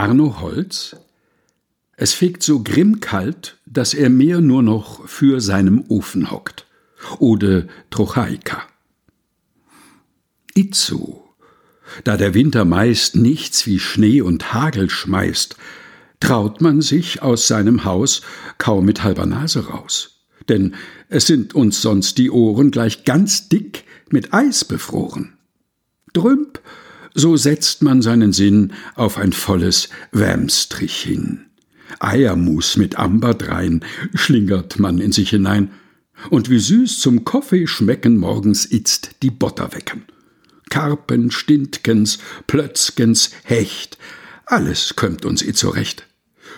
Arno Holz Es fegt so grimmkalt, dass er mehr nur noch für seinem Ofen hockt. Ode Trochaika. Itzu, da der Winter meist nichts wie Schnee und Hagel schmeißt, traut man sich aus seinem Haus kaum mit halber Nase raus. Denn es sind uns sonst die Ohren gleich ganz dick mit Eis befroren. Drümp, so setzt man seinen Sinn auf ein volles Wärmstrich hin. Eiermus mit Amberdrein schlingert man in sich hinein, und wie süß zum Kaffee schmecken morgens itzt die Botter wecken. Karpen, Stintkens, Plötzkens, Hecht, alles kömmt uns eh zurecht.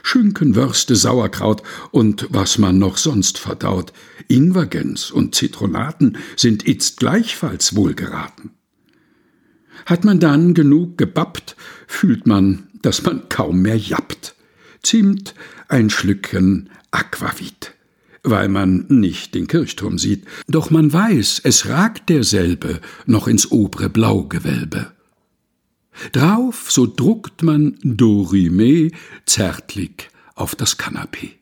Schinken, Würste, Sauerkraut und was man noch sonst verdaut. Ingwergens und Zitronaten sind itzt gleichfalls wohlgeraten. Hat man dann genug gebappt, fühlt man, dass man kaum mehr jappt. Zimt ein Schlücken Aquavit, weil man nicht den Kirchturm sieht, doch man weiß, es ragt derselbe noch ins obre Blaugewölbe. Drauf, so druckt man Dorime zärtlich auf das Kanapee,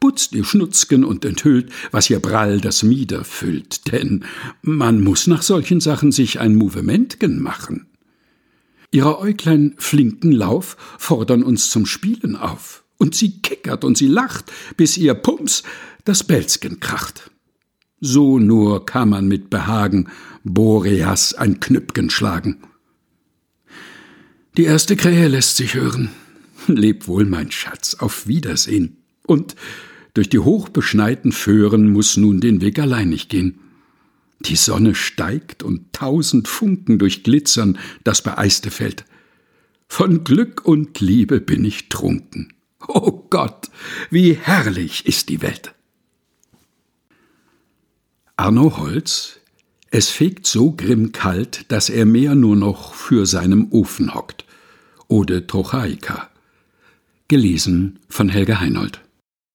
putzt ihr Schnutzken und enthüllt, was ihr Brall das Mieder füllt, denn man muss nach solchen Sachen sich ein Movementgen machen. Ihre Äuglein flinken Lauf fordern uns zum Spielen auf, und sie kickert und sie lacht, bis ihr Pumps das Belzgen kracht. So nur kann man mit Behagen Boreas ein Knüppgen schlagen. Die erste Krähe lässt sich hören. Leb wohl, mein Schatz, auf Wiedersehen. Und durch die hochbeschneiten Föhren muss nun den Weg alleinig gehen. Die Sonne steigt und tausend Funken durchglitzern das beeiste Feld. Von Glück und Liebe bin ich trunken. O oh Gott, wie herrlich ist die Welt! Arno Holz es fegt so grimmkalt, dass er mehr nur noch für seinem Ofen hockt. Ode Trochaika. Gelesen von Helge Heinold.